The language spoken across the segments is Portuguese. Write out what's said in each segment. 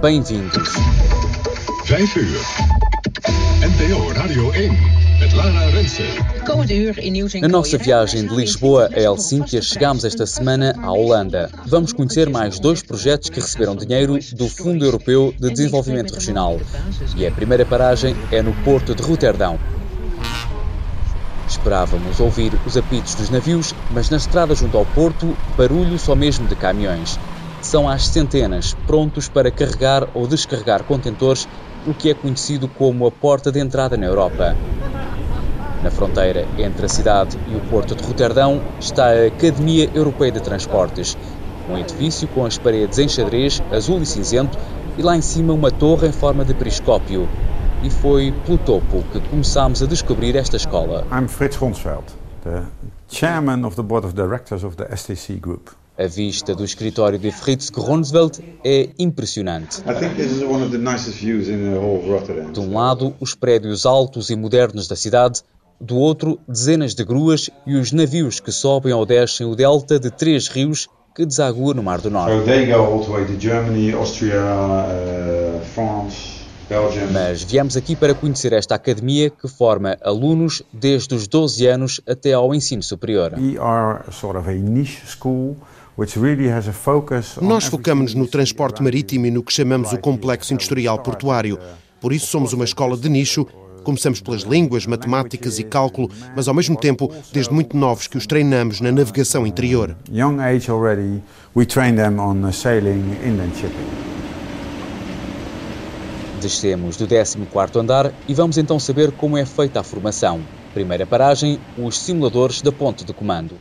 Bem-vindos. 5 uur. NPO Radio 1 met Lara Rensen. Na nossa viagem de Lisboa a Helsínquia, chegamos esta semana à Holanda. Vamos conhecer mais dois projetos que receberam dinheiro do Fundo Europeu de Desenvolvimento Regional. E a primeira paragem é no Porto de Roterdão. Esperávamos ouvir os apitos dos navios, mas na estrada junto ao porto, barulho só mesmo de caminhões. São às centenas, prontos para carregar ou descarregar contentores no que é conhecido como a porta de entrada na Europa. Na fronteira entre a cidade e o porto de Roterdão está a Academia Europeia de Transportes, um edifício com as paredes em xadrez azul e cinzento e lá em cima uma torre em forma de periscópio. E foi pelo topo que começámos a descobrir esta escola. I'm Frits Ronsveld, the chairman of the board of directors of the STC Group. A vista do escritório de Fritz Gronsveld é impressionante. I think this is one of the nicest views in the whole of Rotterdam. De um lado, os prédios altos e modernos da cidade, do outro, dezenas de gruas e os navios que sobem ou descem o delta de três rios que desagua no Mar do Norte. they go all the way to Germany, Austria, uh, France, Belgium. Mas viemos aqui para conhecer esta academia que forma alunos desde os 12 anos até ao ensino superior. We are sort of a niche school which really has a focus on Nós focamos no transporte marítimo e no que chamamos o complexo industrial portuário. Por isso somos uma escola de nicho. Começamos pelas línguas, matemáticas e cálculo, mas ao mesmo tempo, desde muito novos, que os treinamos na navegação interior. young age already. We train them on sailing, inland shipping. Descemos do 14º andar e vamos então saber como é feita a formação. Primeira paragem, os simuladores da ponte de comando.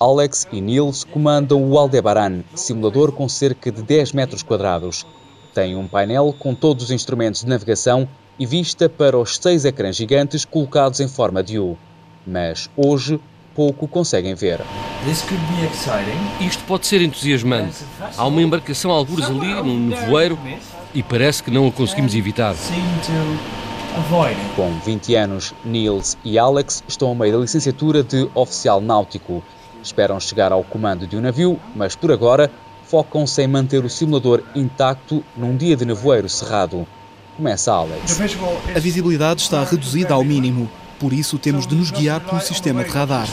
Alex e Niels comandam o Aldebaran, simulador com cerca de 10 metros quadrados. Tem um painel com todos os instrumentos de navegação e vista para os seis ecrãs gigantes colocados em forma de U. Mas hoje pouco conseguem ver. Isto pode ser entusiasmante. Há uma embarcação algures ali, num nevoeiro, e parece que não a conseguimos evitar. Com 20 anos, Niels e Alex estão a meio da licenciatura de oficial náutico. Esperam chegar ao comando de um navio, mas por agora focam-se em manter o simulador intacto num dia de nevoeiro cerrado. Começa Alex. A visibilidade está reduzida ao mínimo, por isso temos de nos guiar pelo sistema de radar.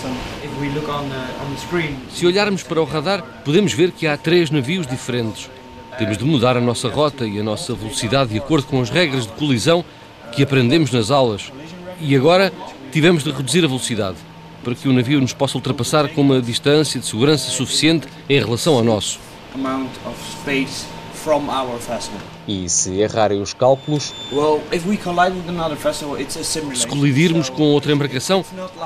Screen, Se olharmos para o radar, podemos ver que há três navios diferentes. Temos de mudar a nossa rota e a nossa velocidade de acordo com as regras de colisão que aprendemos nas aulas. E agora tivemos de reduzir a velocidade para que o navio nos possa ultrapassar com uma distância de segurança suficiente em relação ao nosso. From our vessel. E se errarem os cálculos, Well, if we collide with another vessel, it's a Se colidirmos com outra embarcação,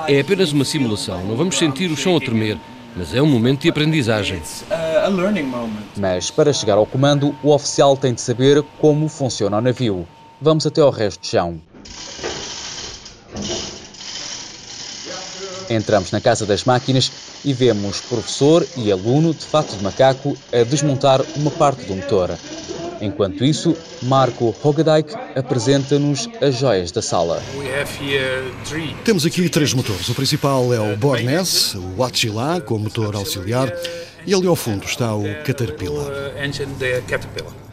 é apenas uma simulação. Não vamos sentir o chão a tremer, mas é um momento de aprendizagem. It's uh, a learning moment. mas para chegar ao comando, o oficial tem de saber como funciona o navio. Vamos até ao resto do chão. Entramos na casa das máquinas e vemos professor e aluno de fato de macaco a desmontar uma parte do motor. Enquanto isso, Marco Hogadijk apresenta-nos as joias da sala. Temos aqui três motores. O principal é o Bornese, o Attila, com motor auxiliar, e ali ao fundo está o Caterpillar.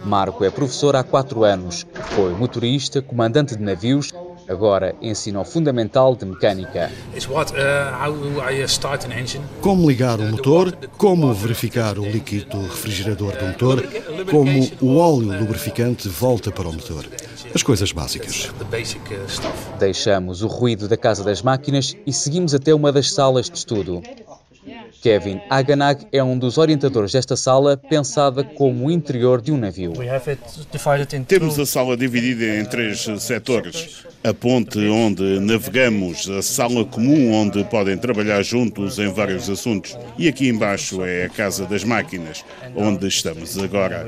Marco é professor há quatro anos, foi motorista, comandante de navios, agora ensina o fundamental de mecânica. Como ligar o motor, como verificar o líquido refrigerador do motor, como o óleo lubrificante volta para o motor. As coisas básicas. Deixamos o ruído da casa das máquinas e seguimos até uma das salas de estudo. Kevin Aganag é um dos orientadores desta sala, pensada como o interior de um navio. Temos a sala dividida em três setores. A ponte onde navegamos, a sala comum onde podem trabalhar juntos em vários assuntos. E aqui embaixo é a casa das máquinas, onde estamos agora.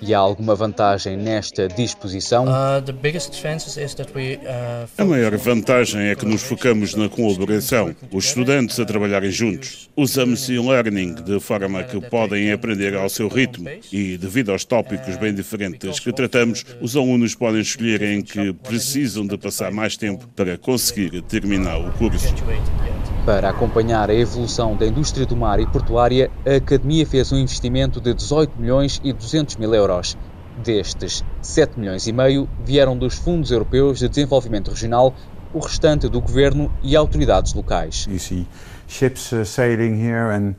E há alguma vantagem nesta disposição? A maior vantagem é que nos focamos na colaboração. Os estudantes trabalharem juntos. Usamos e-learning de forma que podem aprender ao seu ritmo e, devido aos tópicos bem diferentes que tratamos, os alunos podem escolher em que precisam de passar mais tempo para conseguir terminar o curso. Para acompanhar a evolução da indústria do mar e portuária, a Academia fez um investimento de 18 milhões e 200 mil euros. Destes, 7 milhões e meio vieram dos Fundos Europeus de Desenvolvimento Regional, o restante do Governo e autoridades locais. uh,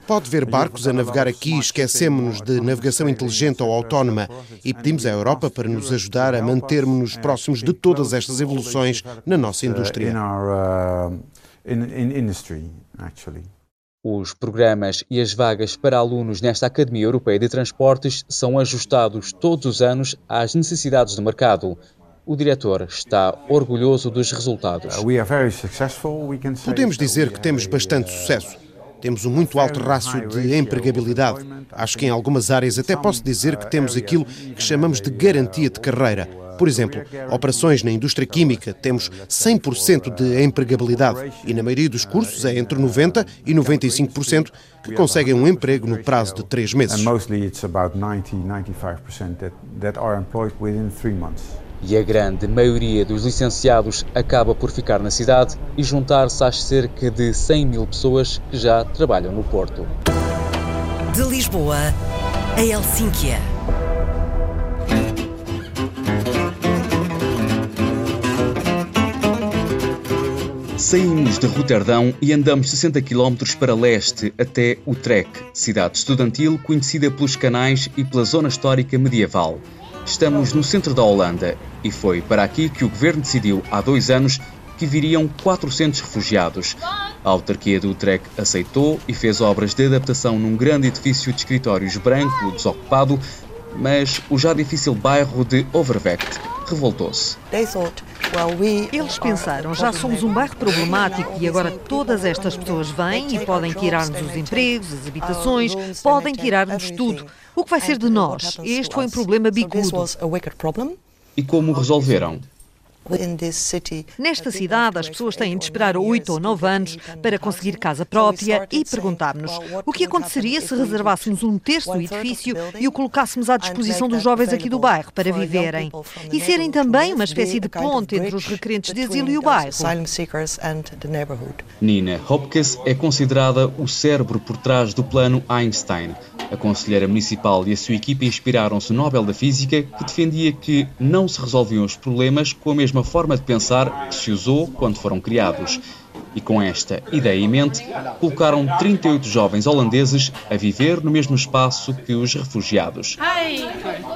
Pode ver barcos a navegar aqui, esquecemos-nos de navegação inteligente ou autónoma e pedimos à Europa para nos ajudar a mantermos-nos próximos de todas estas evoluções na nossa indústria. Os programas e as vagas para alunos nesta Academia Europeia de Transportes são ajustados todos os anos às necessidades do mercado. O diretor está orgulhoso dos resultados. Podemos dizer que temos bastante sucesso. Temos um muito alto rácio de empregabilidade. Acho que em algumas áreas até posso dizer que temos aquilo que chamamos de garantia de carreira. Por exemplo, operações na indústria química temos 100% de empregabilidade e na maioria dos cursos é entre 90% e 95% que conseguem um emprego no prazo de três meses. E a grande maioria dos licenciados acaba por ficar na cidade e juntar-se às cerca de 100 mil pessoas que já trabalham no Porto. De Lisboa a Helsínquia. Saímos de Roterdão e andamos 60 km para leste até Utrecht, cidade estudantil conhecida pelos canais e pela zona histórica medieval. Estamos no centro da Holanda e foi para aqui que o governo decidiu há dois anos que viriam 400 refugiados. A autarquia de Utrecht aceitou e fez obras de adaptação num grande edifício de escritórios branco desocupado, mas o já difícil bairro de Overvecht revoltou-se. Eles pensaram, já somos um bairro problemático e agora todas estas pessoas vêm e podem tirar-nos os empregos, as habitações, podem tirar-nos tudo. O que vai ser de nós? Este foi um problema bicudo. E como resolveram? Nesta cidade, as pessoas têm de esperar oito ou nove anos para conseguir casa própria e perguntámos-nos o que aconteceria se reservássemos um terço do edifício e o colocássemos à disposição dos jovens aqui do bairro para viverem e serem também uma espécie de ponte entre os requerentes de asilo e o bairro. Nina Hopkins é considerada o cérebro por trás do plano Einstein. A conselheira municipal e a sua equipa inspiraram-se no Nobel da Física, que defendia que não se resolviam os problemas com a mesma forma de pensar que se usou quando foram criados. E com esta ideia em mente, colocaram 38 jovens holandeses a viver no mesmo espaço que os refugiados. Hi,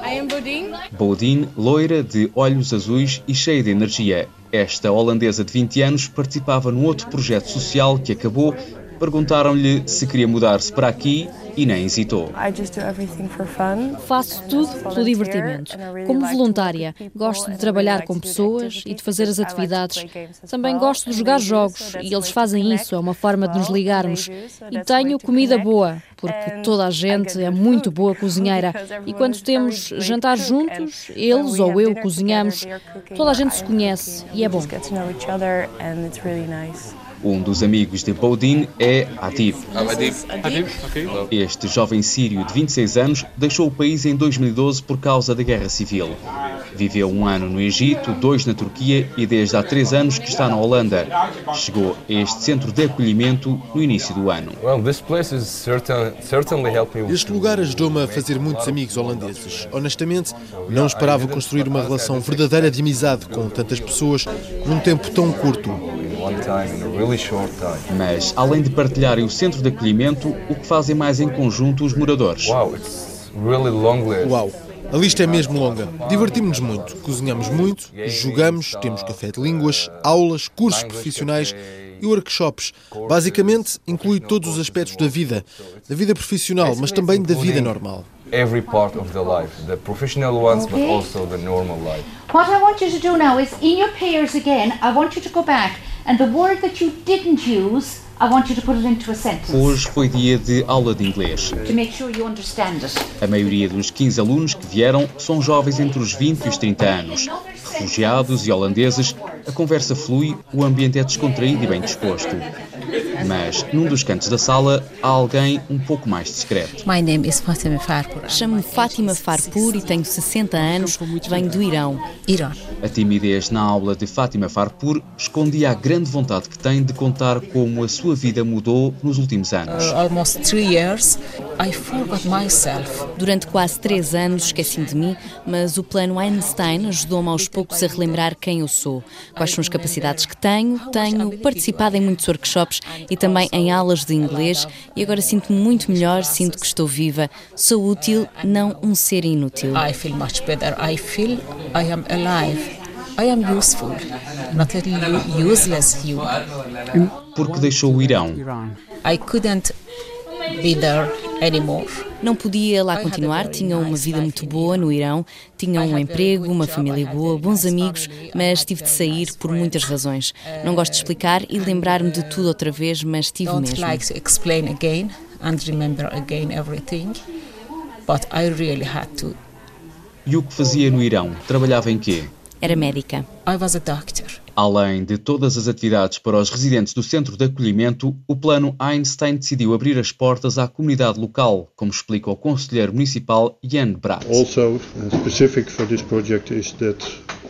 I am Bodine. Bodine, loira, de olhos azuis e cheia de energia. Esta holandesa de 20 anos participava num outro projeto social que acabou. Perguntaram-lhe se queria mudar-se para aqui e nem hesitou. Faço tudo pelo divertimento. Como voluntária, gosto de trabalhar com pessoas e de fazer as atividades. Também gosto de jogar jogos e eles fazem isso, é uma forma de nos ligarmos. E tenho comida boa, porque toda a gente é muito boa cozinheira. E quando temos jantar juntos, eles ou eu cozinhamos, toda a gente se conhece e é bom. Um dos amigos de Bodin é Adib. Este jovem sírio de 26 anos deixou o país em 2012 por causa da guerra civil. Viveu um ano no Egito, dois na Turquia e desde há três anos que está na Holanda. Chegou a este centro de acolhimento no início do ano. Este lugar ajudou-me a fazer muitos amigos holandeses. Honestamente, não esperava construir uma relação verdadeira de amizade com tantas pessoas num tempo tão curto. Mas, além de partilharem o centro de acolhimento, o que fazem mais em conjunto os moradores? Uau! A lista é mesmo longa. Divertimos-nos muito, cozinhamos muito, jogamos, temos café de línguas, aulas, cursos profissionais e workshops. Basicamente, inclui todos os aspectos da vida, da vida profissional, mas também da vida normal. Every part of the life, the professional ones, but also the normal life. What I want you to do now is, in your pairs again, I want you to go back and the word that you didn't use, I want you to put it into a sentence. Hoje foi dia de aula de inglês. To make sure you understand it. A maioria dos 15 alunos que vieram são jovens entre os 20 e os 30 anos. Refugiados e holandeses, a conversa flui, o ambiente é descontraído e bem disposto. Mas num dos cantos da sala há alguém um pouco mais discreto. My name is Fatima Farpur. Chamo-me Fátima Farpur e tenho 60 anos, venho do Irão. Irão. A timidez na aula de Fátima Farpur escondia a grande vontade que tem de contar como a sua vida mudou nos últimos anos. Uh, almost three years, I forgot myself. Durante quase três anos esqueci-me de mim, mas o plano Einstein ajudou-me aos poucos a relembrar quem eu sou, quais são as capacidades que tenho. Tenho participado em muitos workshops e também em aulas de inglês e agora sinto-me muito melhor, sinto que estou viva, sou útil, não um ser inútil. I feel much better. I feel I am alive. I am useful, not a useless human. Porque deixou o Irão. I couldn't be there anymore. Não podia lá continuar, tinha uma vida muito boa no Irão, tinha um emprego, uma família boa, bons amigos, mas tive de sair por muitas razões. Não gosto de explicar e lembrar-me de tudo outra vez, mas tive Don't mesmo. like to explain again and remember again everything, but I really had to. E o que fazia no Irão? Trabalhava em quê? Era médica. I was a doctor. Além de todas as atividades para os residentes do centro de acolhimento, o plano Einstein decidiu abrir as portas à comunidade local, como explica o conselheiro municipal Jan Bratt. Also, specific for this project is that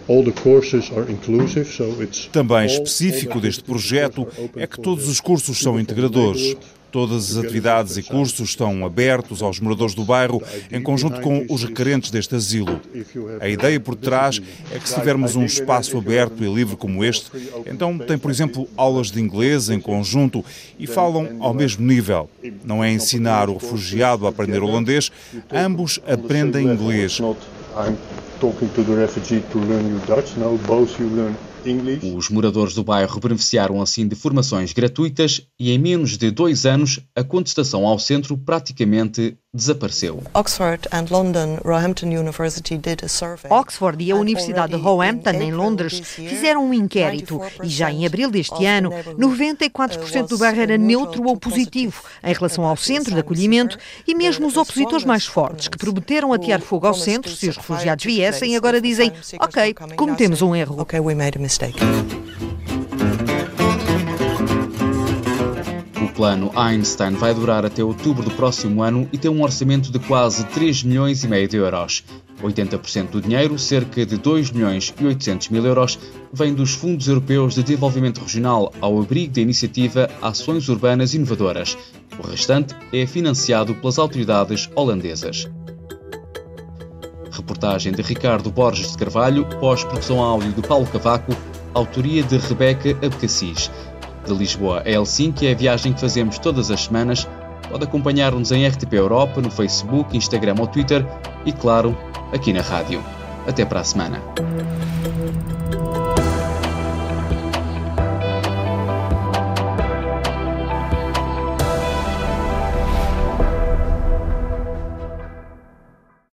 all the courses are inclusive, so it's Também específico deste projeto é que todos os cursos são integradores. Todas as atividades e cursos estão abertos aos moradores do bairro em conjunto com os requerentes deste asilo. A ideia por trás é que se tivermos um espaço aberto e livre como este, então tem, por exemplo, aulas de inglês em conjunto e falam ao mesmo nível. Não é ensinar o refugiado a aprender holandês, ambos aprendem inglês. I'm talking to the refugee to learn you Dutch. No, both you learn. Os moradores do bairro beneficiaram assim de formações gratuitas e em menos de dois anos a contestação ao centro praticamente desapareceu. Oxford London, e a Universidade de Roehampton, em Londres, fizeram um inquérito e já em abril deste ano, 94% do bairro era neutro ou positivo em relação ao centro de acolhimento e mesmo os opositores mais fortes, que prometeram atear fogo ao centro se os refugiados viessem, agora dizem: Ok, cometemos um erro. Ok, we made a mistake. Plano Einstein vai durar até outubro do próximo ano e tem um orçamento de quase 3 milhões e meio de euros. 80% do dinheiro, cerca de 2 milhões e 800 mil euros, vem dos Fundos Europeus de Desenvolvimento Regional ao abrigo da iniciativa Ações Urbanas Inovadoras. O restante é financiado pelas autoridades holandesas. Reportagem de Ricardo Borges de Carvalho, pós-produção áudio de Paulo Cavaco, autoria de Rebeca Abcacis. De Lisboa a Helsinki é a viagem que fazemos todas as semanas. Pode acompanhar-nos em RTP Europa, no Facebook, Instagram ou Twitter e, claro, aqui na rádio. Até para a semana.